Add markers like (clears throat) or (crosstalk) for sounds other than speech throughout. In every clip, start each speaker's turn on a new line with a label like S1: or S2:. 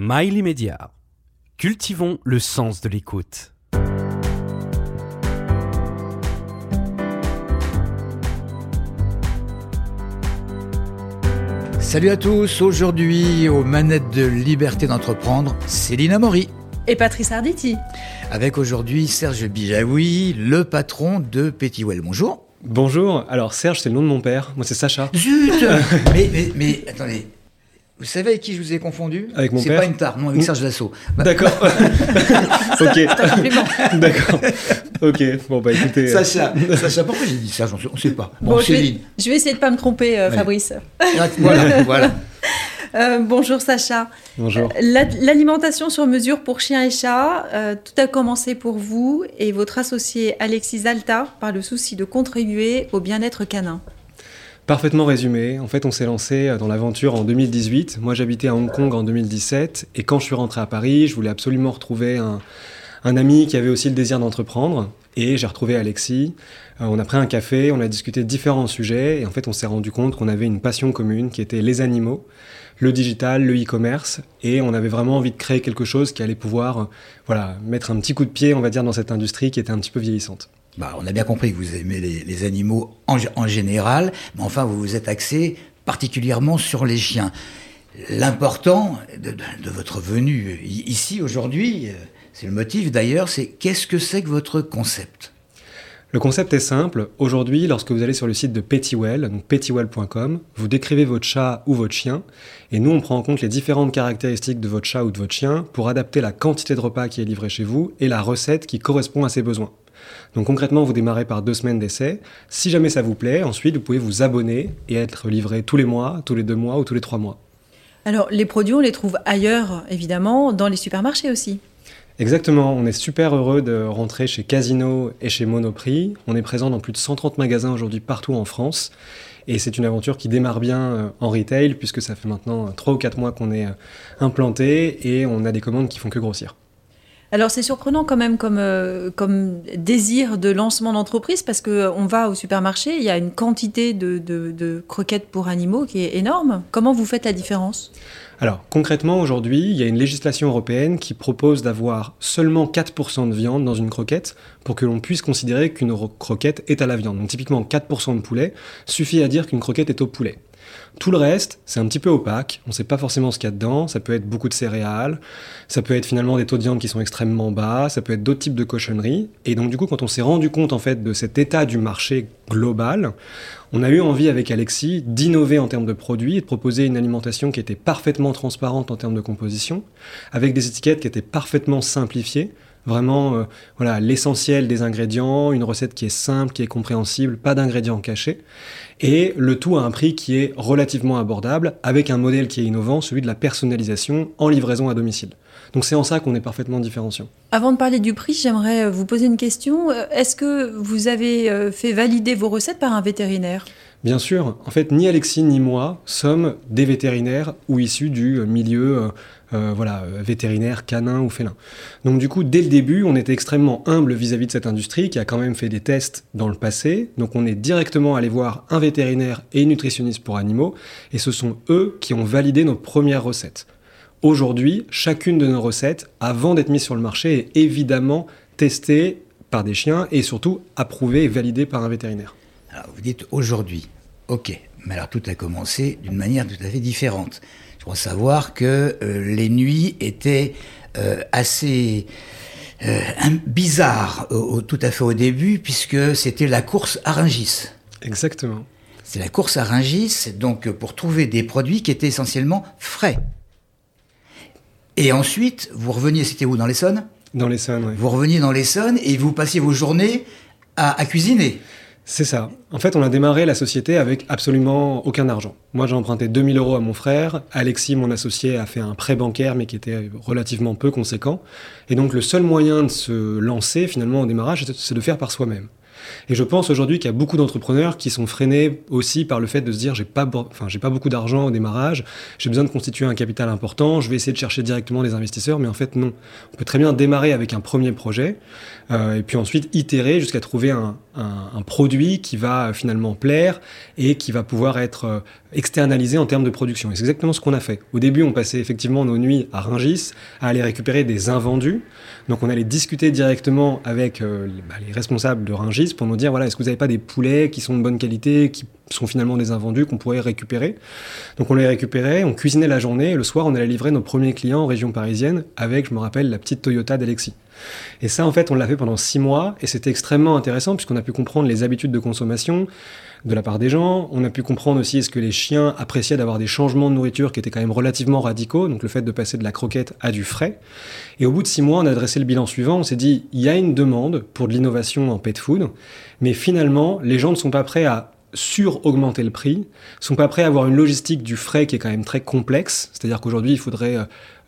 S1: Mail immédiat. Cultivons le sens de l'écoute.
S2: Salut à tous, aujourd'hui aux manettes de Liberté d'entreprendre, Céline Amaury.
S3: Et Patrice Arditi.
S2: Avec aujourd'hui Serge Bijaoui, le patron de Petitwell. Bonjour.
S4: Bonjour, alors Serge c'est le nom de mon père, moi c'est Sacha.
S2: Zut (laughs) mais, mais, mais attendez, vous savez avec qui je vous ai confondu
S4: Avec mon
S2: C'est
S4: père
S2: pas une tare, non, avec Serge Dassault. Bah,
S4: D'accord. (laughs) (laughs) ok. (laughs) D'accord. Ok. Bon bah écoutez. euh,
S2: Sacha, Sacha, pourquoi j'ai dit Serge On ne sait pas. Bon,
S3: Bon, je, vais,
S2: Céline.
S3: je vais essayer de pas me tromper, euh. Fabrice.
S2: Voilà, voilà.
S3: Euh, bonjour Sacha.
S4: Bonjour.
S3: La- L'alimentation sur mesure pour chiens et chats, euh, tout a commencé pour vous et votre associé Alexis Alta par le souci de contribuer au bien-être canin.
S4: Parfaitement résumé. En fait, on s'est lancé dans l'aventure en 2018. Moi, j'habitais à Hong Kong en 2017. Et quand je suis rentré à Paris, je voulais absolument retrouver un, un ami qui avait aussi le désir d'entreprendre. Et j'ai retrouvé Alexis. Euh, on a pris un café, on a discuté de différents sujets. Et en fait, on s'est rendu compte qu'on avait une passion commune qui était les animaux, le digital, le e-commerce. Et on avait vraiment envie de créer quelque chose qui allait pouvoir euh, voilà, mettre un petit coup de pied, on va dire, dans cette industrie qui était un petit peu vieillissante.
S2: Bah, on a bien compris que vous aimez les, animaux en, général, mais enfin, vous vous êtes axé particulièrement sur les chiens. L'important de, votre venue ici aujourd'hui, euh, c'est le motif d'ailleurs, c'est qu'est-ce que c'est que votre concept?
S4: Le concept est simple. Aujourd'hui, lorsque vous allez sur le site de Petitwell, donc vous décrivez votre chat ou votre chien, et nous, on prend en compte les différentes caractéristiques de votre chat ou de votre chien pour adapter la quantité de repas qui est livrée chez vous et la recette qui correspond à ses besoins. Donc concrètement, vous démarrez par deux semaines d'essai. Si jamais ça vous plaît, ensuite, vous pouvez vous abonner et être livré tous les mois, tous les deux mois ou tous les trois mois.
S3: Alors, les produits, on les trouve ailleurs, évidemment, dans les supermarchés aussi.
S4: Exactement, on est super heureux de rentrer chez Casino et chez Monoprix. On est présent dans plus de 130 magasins aujourd'hui partout en France. Et c'est une aventure qui démarre bien euh, en retail puisque ça fait maintenant 3 ou 4 mois qu'on est euh, implanté et on a des commandes qui font que grossir.
S3: Alors, c'est surprenant quand même comme, euh, désir de lancement d'entreprise parce qu'on va au supermarché, il y a une quantité de, de- croquettes pour animaux qui est énorme. Comment vous faites la différence?
S4: Alors concrètement aujourd'hui, il y a une législation européenne qui propose d'avoir seulement 4% de viande dans une croquette pour que l'on puisse considérer qu'une ro- croquette est à la viande. Donc typiquement 4% de poulet suffit à dire qu'une croquette est au poulet. Tout le reste, c'est un petit peu opaque, on ne sait pas forcément ce qu'il y a dedans, ça peut être beaucoup de céréales, ça peut être finalement des taux de viande qui sont extrêmement bas, ça peut être d'autres types de cochonneries. Et donc du coup, quand on s'est rendu compte en fait de cet état du marché global, on a eu envie avec Alexis d'innover en termes de produits et de proposer une alimentation qui était parfaitement transparente en termes de composition, avec des étiquettes qui étaient parfaitement simplifiées, vraiment euh, voilà l'essentiel des ingrédients, une recette qui est simple, qui est compréhensible, pas d'ingrédients cachés, et le tout à un prix qui est relativement abordable, avec un modèle qui est innovant, celui de la personnalisation en livraison à domicile. Donc c'est en ça qu'on est parfaitement différenciant.
S3: Avant de parler du prix, j'aimerais euh, vous poser une question. Euh, Est-ce que vous avez fait valider vos recettes par un vétérinaire?
S4: Bien sûr, en fait, ni Alexis ni moi sommes des vétérinaires ou issus du milieu euh, voilà, euh, vétérinaire, canin ou félin. Donc du coup, dès le début, on était extrêmement humble vis-à-vis de cette industrie qui a quand même fait des tests dans le passé. Donc on est directement allé voir un vétérinaire et une nutritionniste pour animaux, et ce sont eux qui ont validé nos premières recettes. Aujourd'hui, chacune de nos recettes, avant d'être mise sur le marché, est évidemment testée par des chiens et surtout approuvée et validée par un vétérinaire.
S2: Alors, vous dites aujourd'hui, ok, mais alors tout a commencé d'une manière tout à fait différente. Savoir que euh, les nuits étaient euh, assez euh, bizarres au- tout à fait au début, puisque c'était la course à Rungis.
S4: Exactement.
S2: C'est la course à Rungis, donc pour trouver des produits qui étaient essentiellement frais. Et ensuite, vous reveniez, c'était où, dans l'Essonne?
S4: Dans les Essonne, ouais.
S2: Vous reveniez dans l'Essonne et vous passiez vos journées à, à cuisiner.
S4: C'est ça. En fait, on a démarré la société avec absolument aucun argent. Moi, j'ai emprunté 2000 euros à mon frère. Alexis, mon associé, a fait un prêt bancaire, mais qui était relativement peu conséquent. Et donc, le seul moyen de se lancer, finalement, au démarrage, c'est de faire par soi-même. Et je pense aujourd'hui qu'il y a beaucoup d'entrepreneurs qui sont freinés aussi par le fait de se dire j'ai pas, enfin, j'ai pas beaucoup d'argent au démarrage, j'ai besoin de constituer un capital important, je vais essayer de chercher directement des investisseurs, mais en fait non. On peut très bien démarrer avec un premier projet euh, et puis ensuite itérer jusqu'à trouver un, un, un, produit qui va finalement plaire et qui va pouvoir être euh, externalisé en termes de production. Et c'est exactement ce qu'on a fait. Au début, on passait effectivement nos nuits à Ringis à aller récupérer des invendus. Donc on allait discuter directement avec euh, bah, les responsables de Ringis pour nous dire voilà, est-ce que vous n'avez pas des poulets qui sont de bonne qualité, qui sont finalement des invendus qu'on pourrait récupérer. Donc on les récupérait, on cuisinait la journée et le soir on allait livrer nos premiers clients en région parisienne avec, je me rappelle, la petite Toyota d'Alexis. Et ça, en fait, on l'a fait pendant six mois et c'était extrêmement intéressant puisqu'on a pu comprendre les habitudes de consommation de la part des gens. On a pu comprendre aussi est-ce que les chiens appréciaient d'avoir des changements de nourriture qui étaient quand même relativement radicaux, donc le fait de passer de la croquette à du frais. Et au bout de six mois, on a dressé le bilan suivant. On s'est dit il y a une demande pour de l'innovation en pet food, mais finalement, les gens ne sont pas prêts à sur-augmenter le prix, sont pas prêts à avoir une logistique du frais qui est quand même très complexe. C'est-à-dire qu'aujourd'hui, il faudrait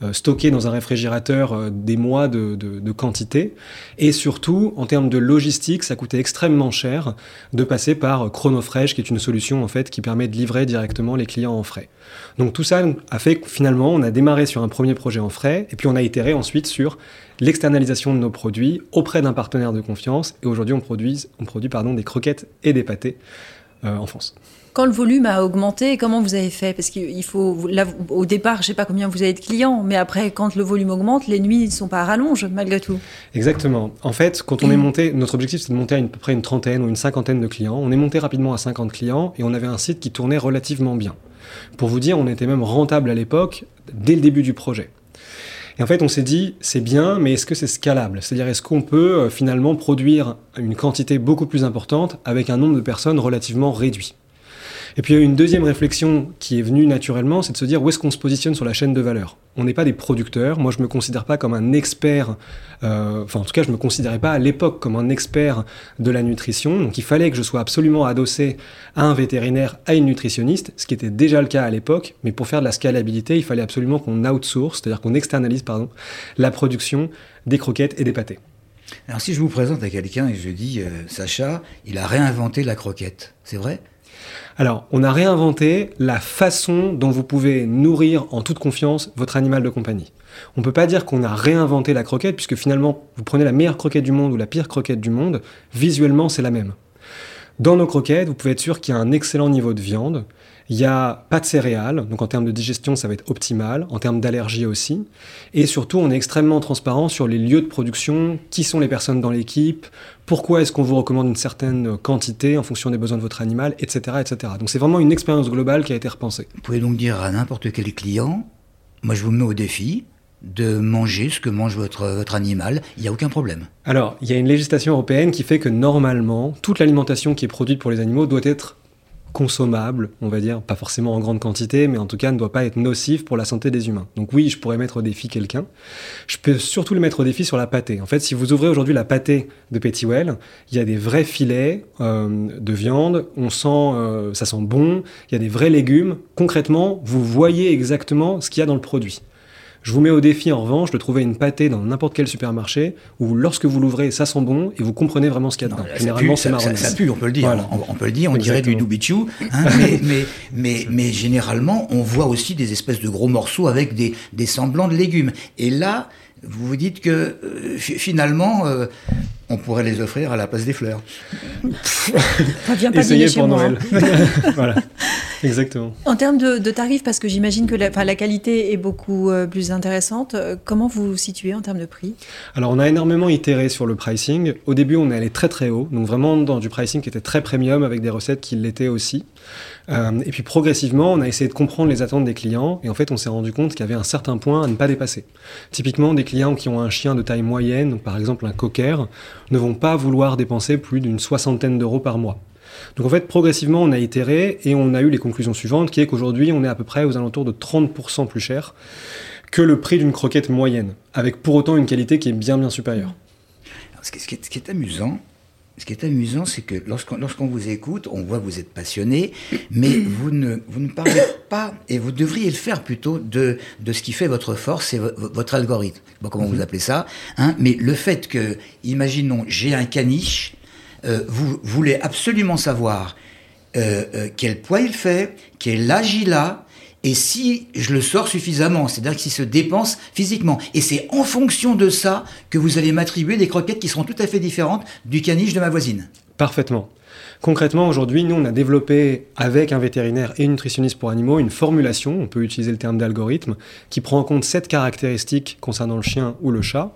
S4: euh, stocker dans un réfrigérateur euh, des mois de, quantité. Et surtout, en termes de logistique, ça coûtait extrêmement cher de passer par Chronofresh, qui est une solution en fait qui permet de livrer directement les clients en frais. Donc tout ça a fait que finalement, on a démarré sur un premier projet en frais, et puis on a itéré ensuite sur l'externalisation de nos produits auprès d'un partenaire de confiance. Et aujourd'hui, on produit, des croquettes et des pâtés euh, en France.
S3: Quand le volume a augmenté, comment vous avez fait? Parce qu'il faut, là, au départ, je ne sais pas combien vous avez de clients, mais après, quand le volume augmente, les nuits ne sont pas à rallonge, malgré tout.
S4: Exactement. En fait, quand on est monté, notre objectif, c'est de monter à, une, à peu près une trentaine ou une cinquantaine de clients. On est monté rapidement à 50 clients et on avait un site qui tournait relativement bien. Pour vous dire, on était même rentable à l'époque, dès le début du projet. En fait, on s'est dit, c'est bien, mais est-ce que c'est scalable? C'est-à-dire, est-ce qu'on peut euh, finalement produire une quantité beaucoup plus importante avec un nombre de personnes relativement réduit? Et puis il y a une deuxième réflexion qui est venue naturellement, c'est de se dire où est-ce qu'on se positionne sur la chaîne de valeur? On n'est pas des producteurs, moi je me considère pas comme un expert, euh, enfin en tout cas je me considérais pas à l'époque comme un expert de la nutrition, donc il fallait que je sois absolument adossé à un vétérinaire, à une nutritionniste, ce qui était déjà le cas à l'époque, mais pour faire de la scalabilité, il fallait absolument qu'on outsource, c'est-à-dire qu'on externalise pardon, la production des croquettes et des pâtés.
S2: Alors si je vous présente à quelqu'un et je dis euh, Sacha, il a réinventé la croquette, c'est vrai?
S4: Alors, on a réinventé la façon dont vous pouvez nourrir en toute confiance votre animal de compagnie. On ne peut pas dire qu'on a réinventé la croquette, puisque finalement, vous prenez la meilleure croquette du monde ou la pire croquette du monde, visuellement, c'est la même. Dans nos croquettes, vous pouvez être sûr qu'il y a un excellent niveau de viande, il n'y a pas de céréales, donc en termes de digestion, ça va être optimal, en termes d'allergie aussi. Et surtout, on est extrêmement transparent sur les lieux de production, qui sont les personnes dans l'équipe, pourquoi est-ce qu'on vous recommande une certaine quantité en fonction des besoins de votre animal, etc. etc. Donc c'est vraiment une expérience globale qui a été repensée.
S2: Vous pouvez donc dire à n'importe quel client, moi je vous mets au défi, de manger ce que mange votre, votre animal, il n'y a aucun problème.
S4: Alors, il y a une législation européenne qui fait que normalement, toute l'alimentation qui est produite pour les animaux doit être consommable, on va dire, pas forcément en grande quantité, mais en tout cas ne doit pas être nocif pour la santé des humains. Donc oui, je pourrais mettre au défi quelqu'un. Je peux surtout le mettre au défi sur la pâtée. En fait, si vous ouvrez aujourd'hui la pâtée de Pettywell, il y a des vrais filets euh, de viande, on sent, euh, ça sent bon, il y a des vrais légumes. Concrètement, vous voyez exactement ce qu'il y a dans le produit. Je vous mets au défi en revanche de trouver une pâtée dans n'importe quel supermarché où lorsque vous l'ouvrez, ça sent bon et vous comprenez vraiment ce qu'il y a dedans.
S2: généralement, c'est marron. Ça, ça, pue, on peut le dire. Voilà. On, on, peut le dire, on Exactement. dirait du doubichou. Hein, (laughs) mais, mais, mais, mais, généralement, on voit aussi des espèces de gros morceaux avec des, des semblants de légumes. Et là, vous vous dites que euh, finalement, euh, on pourrait les offrir à la place des fleurs.
S3: Ça vient pas Essayez pour
S4: Noël. (laughs) voilà. Exactement.
S3: En termes de, de tarifs, parce que j'imagine que la, la, qualité est beaucoup euh, plus intéressante, comment vous vous situez en termes de prix?
S4: Alors, on a énormément itéré sur le pricing. Au début, on est allé très très haut, donc vraiment dans du pricing qui était très premium avec des recettes qui l'étaient aussi. Euh, et puis progressivement, on a essayé de comprendre les attentes des clients et en fait, on s'est rendu compte qu'il y avait un certain point à ne pas dépasser. Typiquement, des clients qui ont un chien de taille moyenne, donc par exemple un cocker, ne vont pas vouloir dépenser plus d'une soixantaine d'euros par mois. Donc en fait, progressivement, on a itéré et on a eu les conclusions suivantes, qui est qu'aujourd'hui, on est à peu près aux alentours de 30% plus cher que le prix d'une croquette moyenne, avec pour autant une qualité qui est bien bien supérieure.
S2: Ce, ce, qui est, amusant, ce qui est amusant, c'est que lorsqu'on lorsqu vous écoute, on voit que vous êtes passionné, mais (clears throat) vous ne, vous ne parlez pas, et vous devriez le faire plutôt, de, de ce qui fait votre force, c'est votre algorithme. Bon, comment vous appelez ça hein, Mais le fait que, imaginons, j'ai un caniche, euh, vous voulez absolument savoir euh, euh, quel poids il fait, quel âge il a, et si je le sors suffisamment, c'est-à-dire s'il se dépense physiquement. Et c'est en fonction de ça que vous allez m'attribuer des croquettes qui seront tout à fait différentes du caniche de ma voisine.
S4: Parfaitement. Concrètement, aujourd'hui, nous, on a développé avec un vétérinaire et une nutritionniste pour animaux une formulation, on peut utiliser le terme d'algorithme, qui prend en compte sept caractéristiques concernant le chien ou le chat,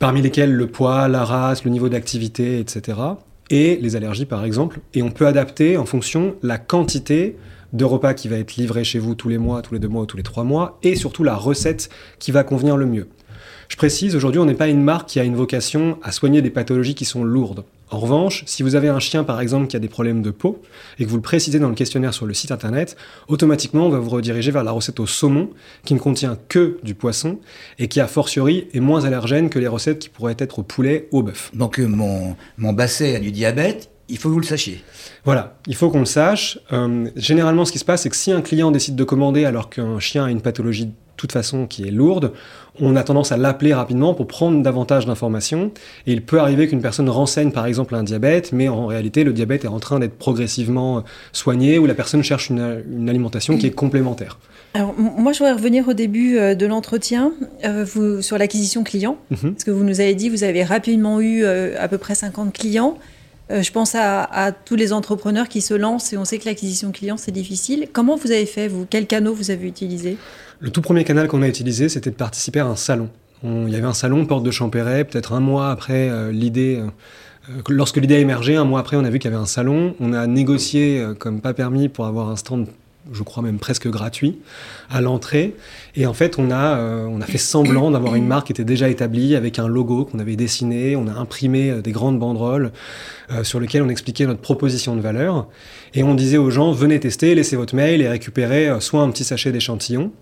S4: parmi lesquelles le poids, la race, le niveau d'activité, etc. Et les allergies, par exemple. Et on peut adapter en fonction la quantité de repas qui va être livré chez vous tous les mois, tous les deux mois ou tous les trois mois, et surtout la recette qui va convenir le mieux. Je précise, aujourd'hui, on n'est pas une marque qui a une vocation à soigner des pathologies qui sont lourdes. En revanche, si vous avez un chien, par exemple, qui a des problèmes de peau, et que vous le précisez dans le questionnaire sur le site internet, automatiquement, on va vous rediriger vers la recette au saumon, qui ne contient que du poisson, et qui, a fortiori, est moins allergène que les recettes qui pourraient être au poulet ou au bœuf.
S2: Donc euh, mon, mon basset a du diabète, il faut que vous le sachiez.
S4: Voilà, il faut qu'on le sache. Euh, généralement, ce qui se passe, c'est que si un client décide de commander alors qu'un chien a une pathologie de toute façon qui est lourde, on a tendance à l'appeler rapidement pour prendre davantage d'informations. Et il peut arriver qu'une personne renseigne par exemple un diabète, mais en réalité, le diabète est en train d'être progressivement soigné ou la personne cherche une, une alimentation qui est complémentaire.
S3: Alors, moi, je voudrais revenir au début euh, de l'entretien euh, vous- sur l'acquisition client.
S4: Mhm.
S3: Parce que vous nous avez dit, vous avez rapidement eu euh, à peu près 50 clients. Euh, je pense à, tous les entrepreneurs qui se lancent et on sait que l'acquisition client, c'est difficile. Comment vous avez fait, vous? Quels canaux vous avez utilisés
S4: Le tout premier canal qu'on a utilisé, c'était de participer à un salon. On- il y avait un salon porte de Champéret, peut-être un mois après euh, l'idée. euh, lorsque l'idée a émergé, un mois après, on a vu qu'il y avait un salon. On a négocié comme pas permis pour avoir un stand, je crois même presque gratuit, à l'entrée. Et en fait, on a, euh, on a fait semblant d'avoir une marque qui était déjà établie avec un logo qu'on avait dessiné. On a imprimé euh, des grandes banderoles euh, sur lesquelles on expliquait notre proposition de valeur. Et on disait aux gens, venez tester, laissez votre mail et récupérez euh, soit un petit sachet d'échantillons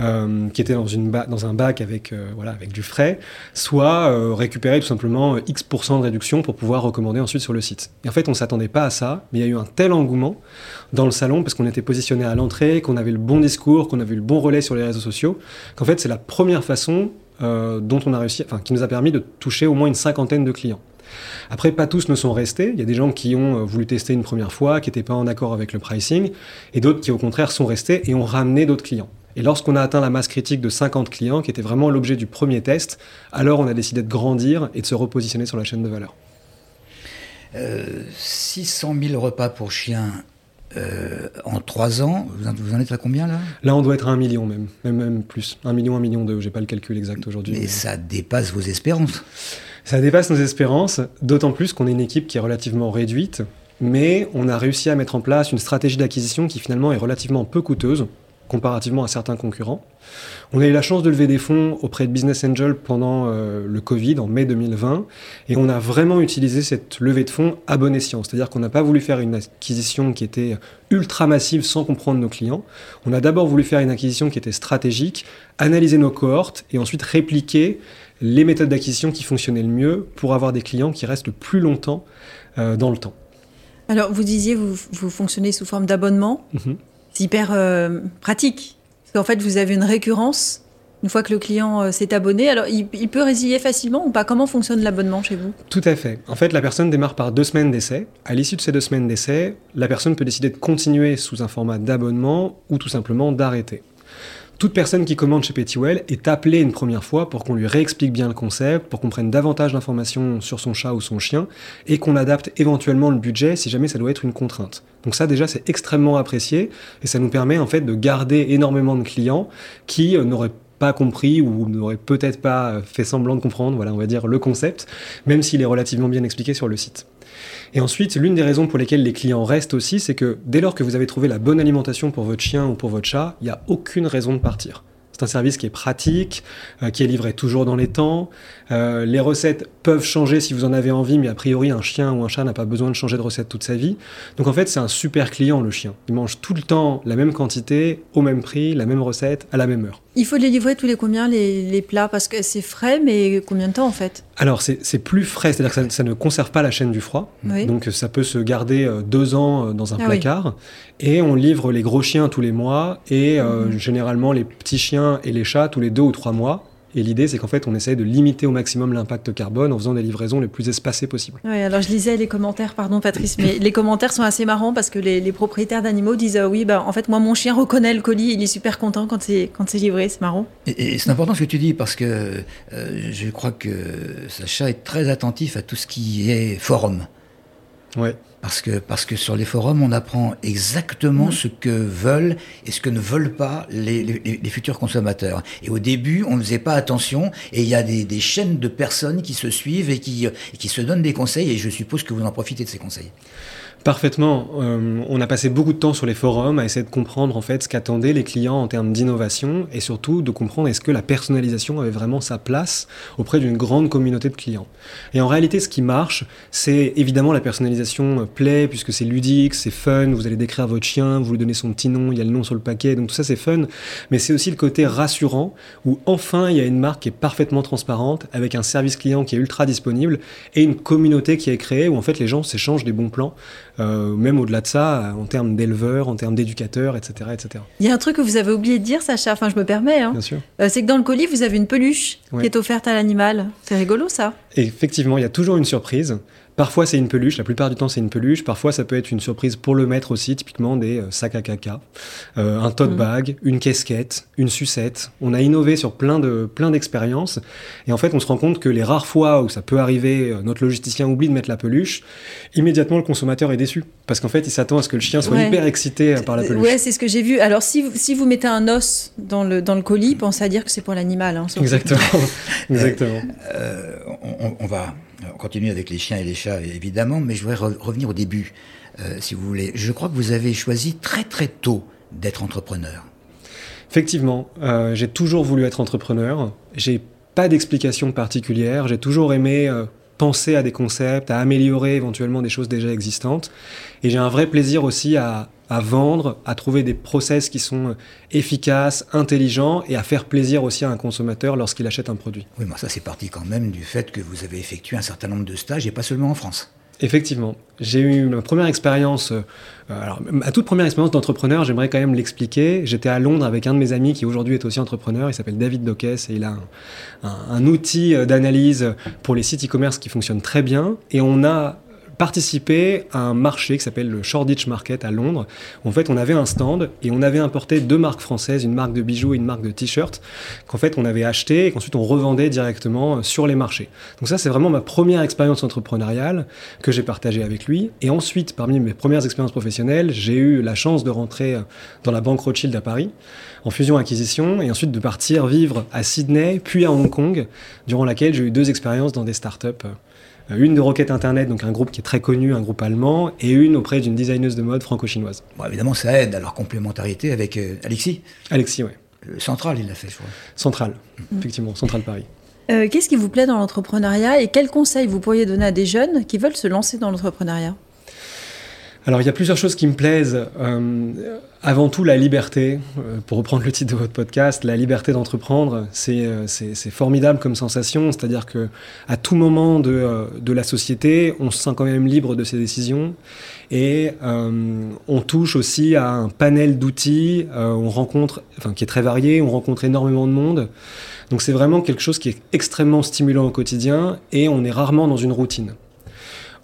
S4: euh, qui était dans, une dans un bac avec, voilà, avec du frais, soit récupérer tout simplement X% de réduction pour pouvoir recommander ensuite sur le site. Et en fait, on ne s'attendait pas à ça, mais il y a eu un tel engouement dans le salon parce qu'on était positionné à l'entrée, qu'on avait le bon discours, qu'on avait eu le bon relais sur les réseaux sociaux, qu'en fait, c'est la première façon euh, dont on a réussi, enfin, qui nous a permis de toucher au moins une cinquantaine de clients. Après, pas tous ne sont restés. Il y a des gens qui ont euh, voulu tester une première fois, qui n'étaient pas en accord avec le pricing, et d'autres qui, au contraire, sont restés et ont ramené d'autres clients. Et lorsqu'on a atteint la masse critique de 50 clients, qui était vraiment l'objet du premier test, alors on a décidé de grandir et de se repositionner sur la chaîne de valeur.
S2: Euh, 600 000 repas pour chiens euh, en 3 ans, vous en, vous en êtes à combien là?
S4: Là, on doit être à un million même, même, même plus. Un million, un million deux. J'ai pas le calcul exact aujourd'hui.
S2: Mais ça dépasse vos espérances.
S4: Ça dépasse nos espérances, d'autant plus qu'on est une équipe qui est relativement réduite, mais on a réussi à mettre en place une stratégie d'acquisition qui finalement est relativement peu coûteuse comparativement à certains concurrents. On a eu la chance de lever des fonds auprès de Business Angel pendant euh, le Covid en mai 2020 et on a vraiment utilisé cette levée de fonds à bon escient. C'est-à-dire qu'on n'a pas voulu faire une acquisition qui était ultra massive sans comprendre nos clients. On a d'abord voulu faire une acquisition qui était stratégique, analyser nos cohortes et ensuite répliquer les méthodes d'acquisition qui fonctionnaient le mieux pour avoir des clients qui restent le plus longtemps euh, dans le temps.
S3: Alors, vous disiez, vous, vous fonctionnez sous forme d'abonnement.
S4: Mhm.
S3: C'est hyper euh, pratique. Parce qu'en fait, vous avez une récurrence. Une fois que le client euh, s'est abonné, alors il, il peut résilier facilement ou pas? Comment fonctionne l'abonnement chez vous?
S4: Tout à fait. En fait, la personne démarre par deux semaines d'essai. À l'issue de ces deux semaines d'essai, la personne peut décider de continuer sous un format d'abonnement ou tout simplement d'arrêter. Toute personne qui commande chez Pettywell est appelée une première fois pour qu'on lui réexplique bien le concept, pour qu'on prenne davantage d'informations sur son chat ou son chien, et qu'on adapte éventuellement le budget si jamais ça doit être une contrainte. Donc ça déjà c'est extrêmement apprécié, et ça nous permet en fait de garder énormément de clients qui euh, n'auraient pas compris ou n'auraient peut-être pas euh, fait semblant de comprendre, voilà on va dire le concept, même s'il est relativement bien expliqué sur le site. Et ensuite, l'une des raisons pour lesquelles les clients restent aussi, c'est que dès lors que vous avez trouvé la bonne alimentation pour votre chien ou pour votre chat, il n'y a aucune raison de partir. C'est un service qui est pratique, euh, qui est livré toujours dans les temps. Euh, les recettes peuvent changer si vous en avez envie, mais a priori, un chien ou un chat n'a pas besoin de changer de recette toute sa vie. Donc en fait, c'est un super client, le chien. Il mange tout le temps la même quantité, au même prix, la même recette, à la même heure.
S3: Il faut les livrer tous les combien, les, les plats? Parce que c'est frais, mais combien de temps en fait?
S4: Alors, c'est plus frais, c'est-à-dire que ça, ça ne conserve pas la chaîne du froid.
S3: Oui.
S4: Donc ça peut se garder euh, deux ans euh, dans un
S3: Ah oui.
S4: placard. Et on livre les gros chiens tous les mois et euh,
S3: Mhm.
S4: généralement les petits chiens et les chats tous les deux ou trois mois. Et l'idée, c'est qu'en fait, on essaie de limiter au maximum l'impact carbone en faisant des livraisons les plus espacées possibles.
S3: Oui, alors je lisais les commentaires, pardon Patrice, mais les commentaires sont assez marrants parce que les, propriétaires d'animaux disent euh, oui, bah, en fait, moi, mon chien reconnaît le colis, il est super content quand c'est, quand c'est livré, c'est marrant.
S2: Et, c'est important ce que tu dis parce que euh, je crois que Sacha est très attentif à tout ce qui est forum.
S4: Ouais.
S2: Parce que, parce que sur les forums, on apprend exactement mm. ce que veulent et ce que ne veulent pas les, les, les, futurs consommateurs. Et au début, on ne faisait pas attention et il y a des, des, chaînes de personnes qui se suivent et qui, et qui se donnent des conseils et je suppose que vous en profitez de ces conseils.
S4: Parfaitement. Euh, on a passé beaucoup de temps sur les forums à essayer de comprendre en fait ce qu'attendaient les clients en termes d'innovation et surtout de comprendre est-ce que la personnalisation avait vraiment sa place auprès d'une grande communauté de clients. Et en réalité, ce qui marche, c'est évidemment la personnalisation plaît puisque c'est ludique, c'est fun. Vous allez décrire votre chien, vous lui donnez son petit nom, il y a le nom sur le paquet, donc tout ça c'est fun. Mais c'est aussi le côté rassurant où enfin il y a une marque qui est parfaitement transparente avec un service client qui est ultra disponible et une communauté qui est créée où en fait les gens s'échangent des bons plans. Euh, même au-delà de ça, en termes d'éleveurs, en termes d'éducateurs, etc., etc.
S3: Il y a un truc que vous avez oublié de dire, Sacha, enfin je me permets, hein. Euh, c'est que dans le colis, vous avez une peluche qui est offerte à l'animal. C'est rigolo ça.
S4: effectivement, il y a toujours une surprise. Parfois c'est une peluche, la plupart du temps c'est une peluche, parfois ça peut être une surprise pour le maître aussi, typiquement des euh, sacs à caca, euh, un tote mm. bag, une casquette, une sucette. On a innové sur plein de plein d'expériences et en fait on se rend compte que les rares fois où ça peut arriver, euh, notre logisticien oublie de mettre la peluche, immédiatement le consommateur est déçu parce qu'en fait il s'attend à ce que le chien soit hyper excité par la peluche.
S3: Ouais, c'est ce que j'ai vu. Alors si vous, si vous mettez un os dans le dans le colis, pensez à dire que c'est pour l'animal. Hein,
S4: Exactement. (laughs) Exactement.
S2: on, on va continue avec les chiens et les chats, évidemment, mais je voudrais revenir au début, euh, si vous voulez. Je crois que vous avez choisi très très tôt d'être entrepreneur.
S4: Effectivement, euh, j'ai toujours voulu être entrepreneur. J'ai pas d'explication particulière. J'ai toujours aimé euh, penser à des concepts, à améliorer éventuellement des choses déjà existantes. Et j'ai un vrai plaisir aussi à, à vendre, à trouver des process qui sont efficaces, intelligents et à faire plaisir aussi à un consommateur lorsqu'il achète un produit.
S2: Oui, mais ça c'est parti quand même du fait que vous avez effectué un certain nombre de stages et pas seulement en France.
S4: Effectivement, j'ai eu ma première expérience, euh, alors ma toute première expérience d'entrepreneur, j'aimerais quand même l'expliquer. J'étais à Londres avec un de mes amis qui aujourd'hui est aussi entrepreneur, il s'appelle David Dockes et il a un, un outil d'analyse pour les sites e-commerce qui fonctionne très bien. Et on a participer à un marché qui s'appelle le Shoreditch Market à Londres. En fait, on avait un stand et on avait importé deux marques françaises, une marque de bijoux et une marque de t-shirts, qu'en fait on avait acheté et qu'ensuite on revendait directement sur les marchés. Donc ça, c'est vraiment ma première expérience entrepreneuriale que j'ai partagée avec lui. Et ensuite, parmi mes premières expériences professionnelles, j'ai eu la chance de rentrer dans la banque Rothschild à Paris en fusion-acquisition et ensuite de partir vivre à Sydney puis à Hong Kong, durant laquelle j'ai eu deux expériences dans des startups euh, une de Rocket Internet, donc un groupe qui est très connu, un groupe allemand, et une auprès d'une designeuse de mode franco-chinoise.
S2: Bon, évidemment, ça aide à leur complémentarité avec euh, Alexis.
S4: Alexis, oui.
S2: Central, il l'a fait, je crois.
S4: Central, effectivement, Central Paris.
S3: Euh, qu'est-ce qui vous plaît dans l'entrepreneuriat et quels conseils vous pourriez donner à des jeunes qui veulent se lancer dans l'entrepreneuriat?
S4: Alors il y a plusieurs choses qui me plaisent. Euh, avant tout la liberté, euh, pour reprendre le titre de votre podcast, la liberté d'entreprendre, c'est euh, formidable comme sensation, c'est-à-dire que à tout moment de, de, la société, on se sent quand même libre de ses décisions et on touche aussi à un panel d'outils, on rencontre, enfin qui est très varié, on rencontre énormément de monde. Donc c'est vraiment quelque chose qui est extrêmement stimulant au quotidien et on est rarement dans une routine.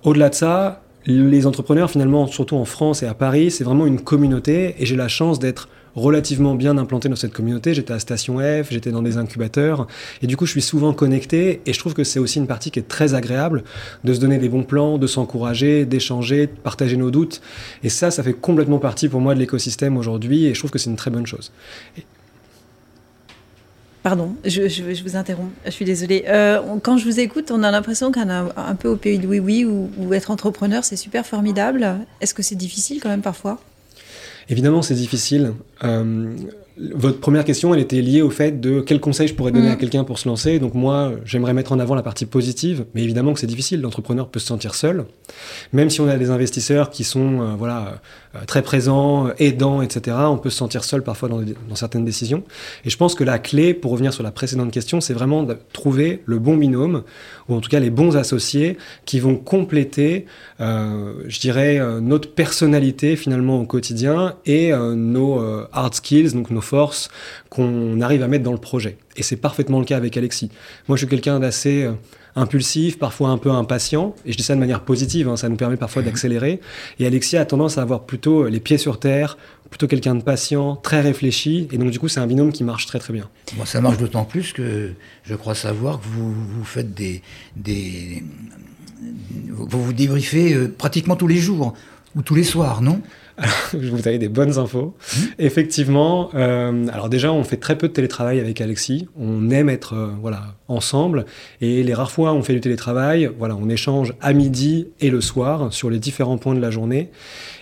S4: Au-delà de ça, les entrepreneurs, finalement, surtout en France et à Paris, c'est vraiment une communauté et j'ai la chance d'être relativement bien implanté dans cette communauté. J'étais à Station F, j'étais dans des incubateurs et du coup, je suis souvent connecté et je trouve que c'est aussi une partie qui est très agréable de se donner des bons plans, de s'encourager, d'échanger, de partager nos doutes. Et ça, ça fait complètement partie pour moi de l'écosystème aujourd'hui et je trouve que c'est une très bonne chose.
S3: Pardon, je, vous interromps, je suis désolée. Euh, quand je vous écoute, on a l'impression qu'on est un peu au pays de oui-oui, où, être entrepreneur, c'est super formidable. Est-ce que c'est difficile quand même parfois?
S4: Évidemment, c'est difficile. Euh, votre première question, elle était liée au fait de quel conseil je pourrais donner à mm. quelqu'un pour se lancer. Donc moi, j'aimerais mettre en avant la partie positive, mais évidemment que c'est difficile. L'entrepreneur peut se sentir seul, même si on a des investisseurs qui sont euh, voilà euh, très présents, aidants, etc. On peut se sentir seul parfois dans, dans, certaines décisions. Et je pense que la clé, pour revenir sur la précédente question, c'est vraiment de trouver le bon binôme, ou en tout cas les bons associés qui vont compléter, euh, je dirais, notre personnalité finalement au quotidien et nos hard skills, donc nos forces qu'on arrive à mettre dans le projet. Et c'est parfaitement le cas avec Alexis. Moi, je suis quelqu'un d'assez euh, impulsif, parfois un peu impatient, et je dis ça de manière positive, hein, ça nous permet parfois d'accélérer. Et Alexis a tendance à avoir plutôt les pieds sur terre, plutôt quelqu'un de patient, très réfléchi, et donc du coup c'est un binôme qui marche très très bien.
S2: Bon, ça marche d'autant plus que je crois savoir que vous, vous faites des, des... Vous vous débriefez euh, pratiquement tous les jours, ou tous les soirs, non? (laughs)
S4: vous avez des bonnes infos. Effectivement, euh, alors déjà, on fait très peu de télétravail avec Alexis. On aime être euh, voilà ensemble. Et les rares fois où on fait du télétravail, voilà, on échange à midi et le soir sur les différents points de la journée.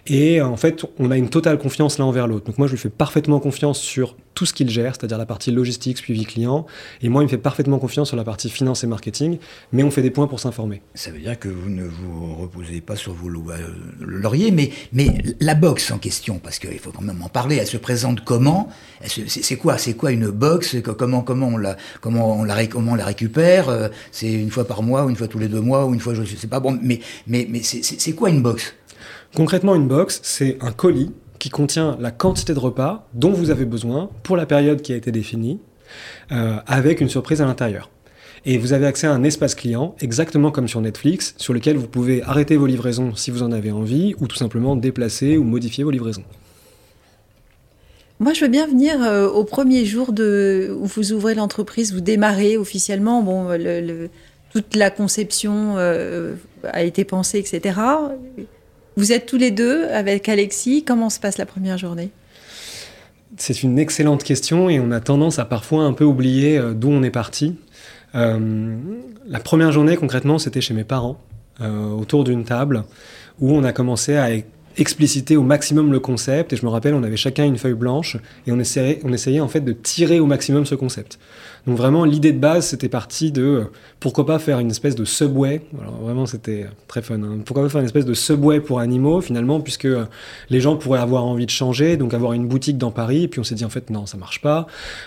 S4: Et en fait, on a une totale confiance l'un envers l'autre. Donc moi, je lui fais parfaitement confiance sur tout ce qu'il gère, c'est-à-dire la partie logistique, suivi client. Et moi, il me fait parfaitement confiance sur la partie finance et marketing. Mais on fait des points pour s'informer.
S2: Ça veut dire que vous ne vous reposez pas sur vos euh, lauriers, mais, mais la box en question, parce qu'il faut quand même en parler, elle se présente comment? C'est quoi? C'est quoi une box? Comment, comment, on la, récupère? Euh, C'est une fois par mois, ou une fois tous les deux mois, ou une fois, je ne sais pas. Bon, mais, mais, mais c'est quoi une box?
S4: Concrètement, une box, c'est un colis qui contient la quantité de repas dont vous avez besoin pour la période qui a été définie, euh, avec une surprise à l'intérieur. Et vous avez accès à un espace client, exactement comme sur Netflix, sur lequel vous pouvez arrêter vos livraisons si vous en avez envie, ou tout simplement déplacer ou modifier vos livraisons.
S3: Moi, je veux bien venir euh, au premier jour de, où vous ouvrez l'entreprise, vous démarrez officiellement. Bon, toute la conception euh, a été pensée, etc. Vous êtes tous les deux avec Alexis. Comment se passe la première journée?
S4: C'est une excellente question et on a tendance à parfois un peu oublier euh, d'où on est parti. Euh, la première journée, concrètement, c'était chez mes parents, euh, autour d'une table, où on a commencé à expliciter au maximum le concept. Et je me rappelle, on avait chacun une feuille blanche et on essayait, on essayait en fait de tirer au maximum ce concept. Donc vraiment, l'idée de base, c'était parti de euh, pourquoi pas faire une espèce de subway. Alors vraiment, c'était très fun. Hein. Pourquoi pas faire une espèce de subway pour animaux, finalement, puisque euh, les gens pourraient avoir envie de changer, donc avoir une boutique dans Paris. Puis on s'est dit, en fait, non, ça marche pas.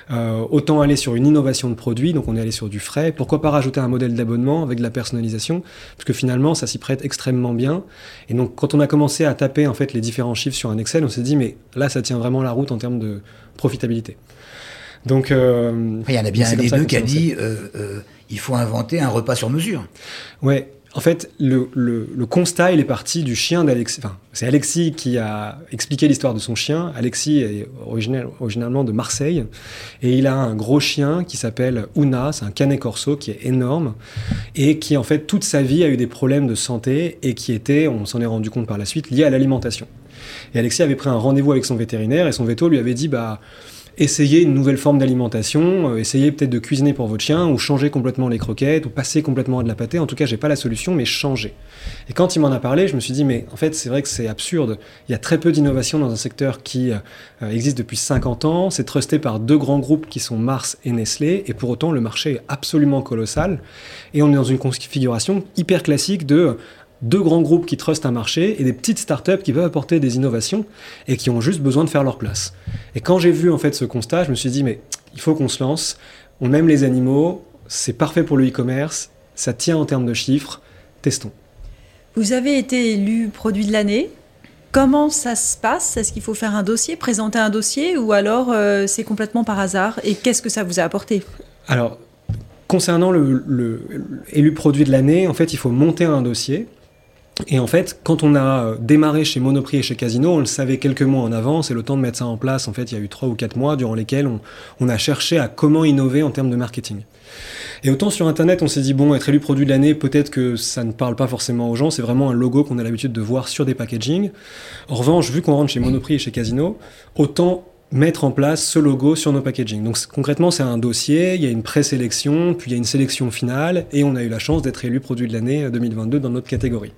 S4: Euh, autant aller sur une innovation de produit, donc on est allé sur du frais. Pourquoi pas rajouter un modèle d'abonnement avec de la personnalisation? Parce que finalement, ça s'y prête extrêmement bien. Et donc, quand on a commencé à taper en fait les différents chiffres sur un Excel, on s'est dit, mais là, ça tient vraiment la route en termes de profitabilité.
S2: Donc, euh, il y en a bien un des deux qui a dit euh, euh, il faut inventer un repas sur mesure.
S4: Ouais. En fait, le, constat, il est parti du chien d'Alexis. Enfin, c'est Alexis qui a expliqué l'histoire de son chien. Alexis est originalement de Marseille. Et il a un gros chien qui s'appelle Una. C'est un canet corso qui est énorme. Et qui, en fait, toute sa vie a eu des problèmes de santé et qui était, on s'en est rendu compte par la suite, lié à l'alimentation. Et Alexis avait pris un rendez-vous avec son vétérinaire et son veto lui avait dit, bah, essayez une nouvelle forme d'alimentation, euh, essayez peut-être de cuisiner pour votre chien, ou changer complètement les croquettes, ou passer complètement à de la pâtée. En tout cas, j'ai pas la solution, mais changer. Et quand il m'en a parlé, je me suis dit, mais en fait, c'est vrai que c'est absurde. Il y a très peu d'innovation dans un secteur qui euh, existe depuis 50 ans. C'est trusté par deux grands groupes qui sont Mars et Nestlé, et pour autant, le marché est absolument colossal. Et on est dans une configuration hyper classique de deux grands groupes qui trustent un marché et des petites startups qui peuvent apporter des innovations et qui ont juste besoin de faire leur place. Et quand j'ai vu en fait ce constat, je me suis dit mais il faut qu'on se lance. On aime les animaux, c'est parfait pour le e-commerce, ça tient en termes de chiffres, testons.
S3: Vous avez été élu produit de l'année. Comment ça se passe? Est-ce qu'il faut faire un dossier, présenter un dossier ou alors euh, c'est complètement par hasard? Et qu'est-ce que ça vous a apporté?
S4: Alors, concernant le, le, élu produit de l'année, en fait, il faut monter un dossier. Et en fait, quand on a euh, démarré chez Monoprix et chez Casino, on le savait quelques mois en avance, et le temps de mettre ça en place, en fait, il y a eu trois ou quatre mois durant lesquels on, a cherché à comment innover en termes de marketing. Et autant sur Internet, on s'est dit, bon, être élu produit de l'année, peut-être que ça ne parle pas forcément aux gens, c'est vraiment un logo qu'on a l'habitude de voir sur des packaging. En revanche, vu qu'on rentre chez Monoprix et chez Casino, autant mettre en place ce logo sur nos packaging. Donc concrètement, c'est un dossier, il y a une présélection, puis il y a une sélection finale, et on a eu la chance d'être élu produit de l'année 2022 dans notre catégorie.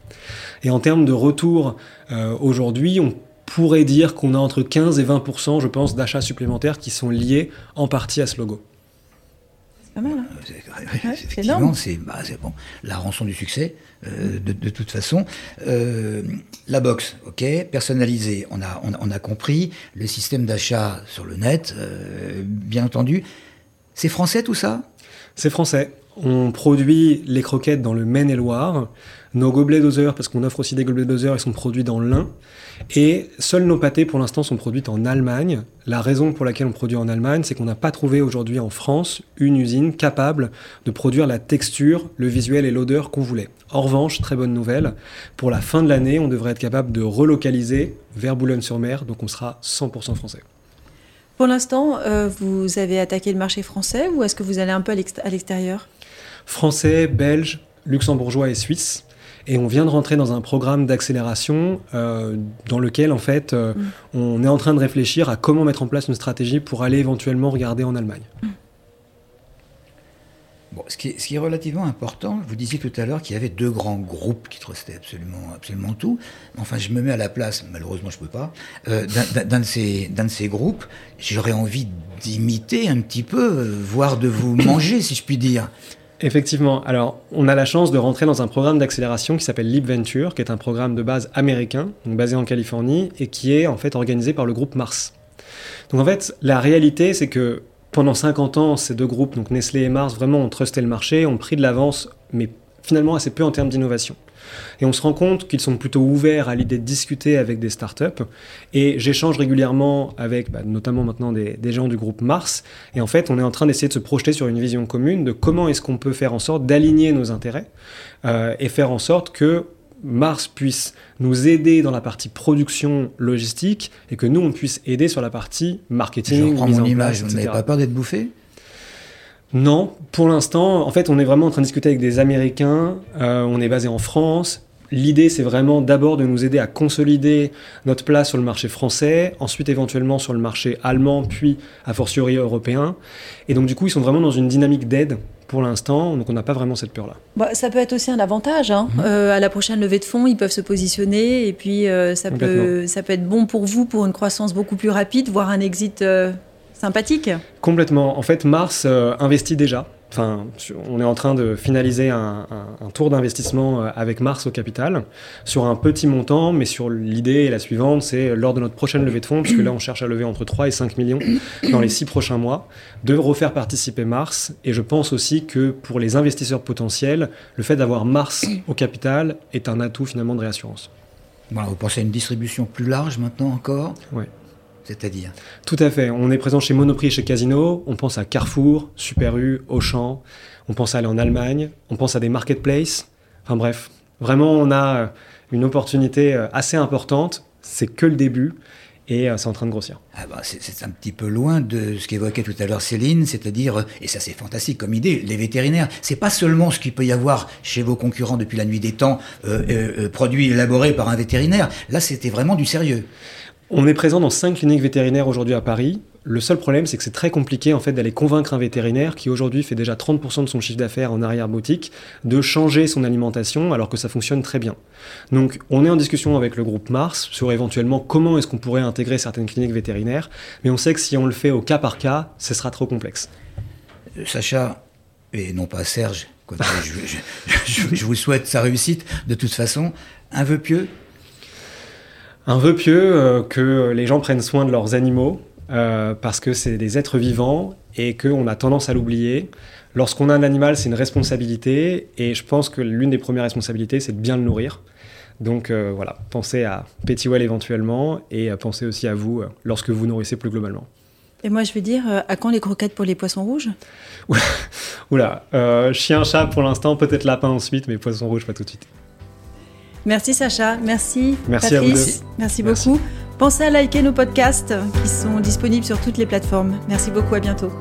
S4: Et en termes de retour, euh, aujourd'hui, on pourrait dire qu'on a entre 15 et 20 je pense, d'achats supplémentaires qui sont liés en partie à ce logo.
S3: C'est pas mal.
S2: Hein effectivement, c'est bah, bon, la rançon du succès. Euh, de, toute façon. Euh, la box, ok, personnalisée, on a, on, a compris. Le système d'achat sur le net, euh, bien entendu. C'est français tout ça?
S4: C'est français. On produit les croquettes dans le Maine-et-Loire. Nos gobelets doseurs, parce qu'on offre aussi des gobelets doseurs, ils sont produits dans l'Ain. Et seuls nos pâtés, pour l'instant, sont produits en Allemagne. La raison pour laquelle on produit en Allemagne, c'est qu'on n'a pas trouvé aujourd'hui en France une usine capable de produire la texture, le visuel et l'odeur qu'on voulait. En revanche, très bonne nouvelle, pour la fin de l'année, on devrait être capable de relocaliser vers Boulogne-sur-Mer, donc on sera 100% français.
S3: Pour l'instant, euh, vous avez attaqué le marché français ou est-ce que vous allez un peu à l'extérieur?
S4: Français, belge, luxembourgeois et suisse. Et on vient de rentrer dans un programme d'accélération euh, dans lequel, en fait, euh, mm. on est en train de réfléchir à comment mettre en place une stratégie pour aller éventuellement regarder en Allemagne. Mm.
S2: Bon, ce, qui est, ce, qui est, relativement important, vous disiez tout à l'heure qu'il y avait deux grands groupes qui trustaient absolument, absolument tout. Enfin, je me mets à la place, malheureusement je ne peux pas, euh, d'un de, ces, de ces groupes. J'aurais envie d'imiter un petit peu, voire de vous manger, si je puis dire.
S4: Effectivement. Alors, on a la chance de rentrer dans un programme d'accélération qui s'appelle Leap Venture, qui est un programme de base américain, basé en Californie, et qui est en fait organisé par le groupe Mars. Donc en fait, la réalité, c'est que pendant 50 ans, ces deux groupes, donc Nestlé et Mars, vraiment ont trusté le marché, ont pris de l'avance, mais finalement assez peu en termes d'innovation. Et on se rend compte qu'ils sont plutôt ouverts à l'idée de discuter avec des startups. Et j'échange régulièrement avec bah, notamment maintenant des, gens du groupe Mars. Et en fait, on est en train d'essayer de se projeter sur une vision commune de comment est-ce qu'on peut faire en sorte d'aligner nos intérêts euh, et faire en sorte que Mars puisse nous aider dans la partie production logistique et que nous, on puisse aider sur la partie marketing.
S2: Je reprends mon image, vous n'avez pas peur d'être bouffé?
S4: Non, pour l'instant, en fait, on est vraiment en train de discuter avec des Américains. Euh, on est basé en France. L'idée, c'est vraiment d'abord de nous aider à consolider notre place sur le marché français, ensuite éventuellement sur le marché allemand, puis a fortiori européen. Et donc, du coup, ils sont vraiment dans une dynamique d'aide pour l'instant, donc on n'a pas vraiment cette peur-là.
S3: Bah, ça peut être aussi un avantage. Hein. Mhm. Euh, à la prochaine levée de fonds, ils peuvent se positionner et puis euh, ça, peut, ça peut être bon pour vous pour une croissance beaucoup plus rapide, voire un exit Sympathique.
S4: Complètement. En fait, Mars euh, investit déjà. Enfin, on est en train de finaliser un, tour d'investissement euh, avec Mars au capital sur un petit montant, mais sur l'idée et la suivante, c'est lors de notre prochaine levée de fonds, puisque là on cherche à lever entre 3 et 5 millions dans les 6 prochains mois, de refaire participer Mars. Et je pense aussi que pour les investisseurs potentiels, le fait d'avoir Mars au capital est un atout finalement de réassurance.
S2: Voilà, vous pensez à une distribution plus large maintenant encore?
S4: Oui.
S2: C'est-à-dire
S4: Tout à fait. On est présent chez Monoprix et chez Casino. On pense à Carrefour, Super U, Auchan. On pense à aller en Allemagne. On pense à des marketplaces. Enfin bref, vraiment, on a euh, une opportunité euh, assez importante. C'est que le début et euh, c'est en train de grossir.
S2: Ah bah c'est un petit peu loin de ce qu'évoquait tout à l'heure Céline, c'est-à-dire, et ça c'est fantastique comme idée, les vétérinaires. C'est pas seulement ce qu'il peut y avoir chez vos concurrents depuis la nuit des temps, produits élaborés par un vétérinaire. Là, c'était vraiment du sérieux.
S4: On est présent dans cinq cliniques vétérinaires aujourd'hui à Paris. Le seul problème, c'est que c'est très compliqué en fait d'aller convaincre un vétérinaire qui aujourd'hui fait déjà 30% de son chiffre d'affaires en arrière-boutique de changer son alimentation alors que ça fonctionne très bien. Donc, on est en discussion avec le groupe Mars sur éventuellement comment est-ce qu'on pourrait intégrer certaines cliniques vétérinaires, mais on sait que si on le fait au cas par cas, ce sera trop complexe.
S2: Sacha, et non pas Serge, je vous souhaite sa réussite de toute façon. Un vœu pieux
S4: un vœu pieux euh, que les gens prennent soin de leurs animaux, euh, parce que c'est des êtres vivants et qu'on a tendance à l'oublier. Lorsqu'on a un animal, c'est une responsabilité, et je pense que l'une des premières responsabilités, c'est de bien le nourrir. Donc euh, voilà, pensez à Well éventuellement, et pensez aussi à vous lorsque vous nourrissez plus globalement.
S3: Et moi, je vais dire, à quand les croquettes pour les poissons rouges?
S4: Oula, chien, chat pour l'instant, peut-être lapin ensuite, mais poissons rouges pas tout de suite.
S3: Merci Sacha, merci,
S4: merci
S3: Patrice, merci beaucoup. Pensez à liker nos podcasts qui sont disponibles sur toutes les plateformes. Merci beaucoup, à bientôt.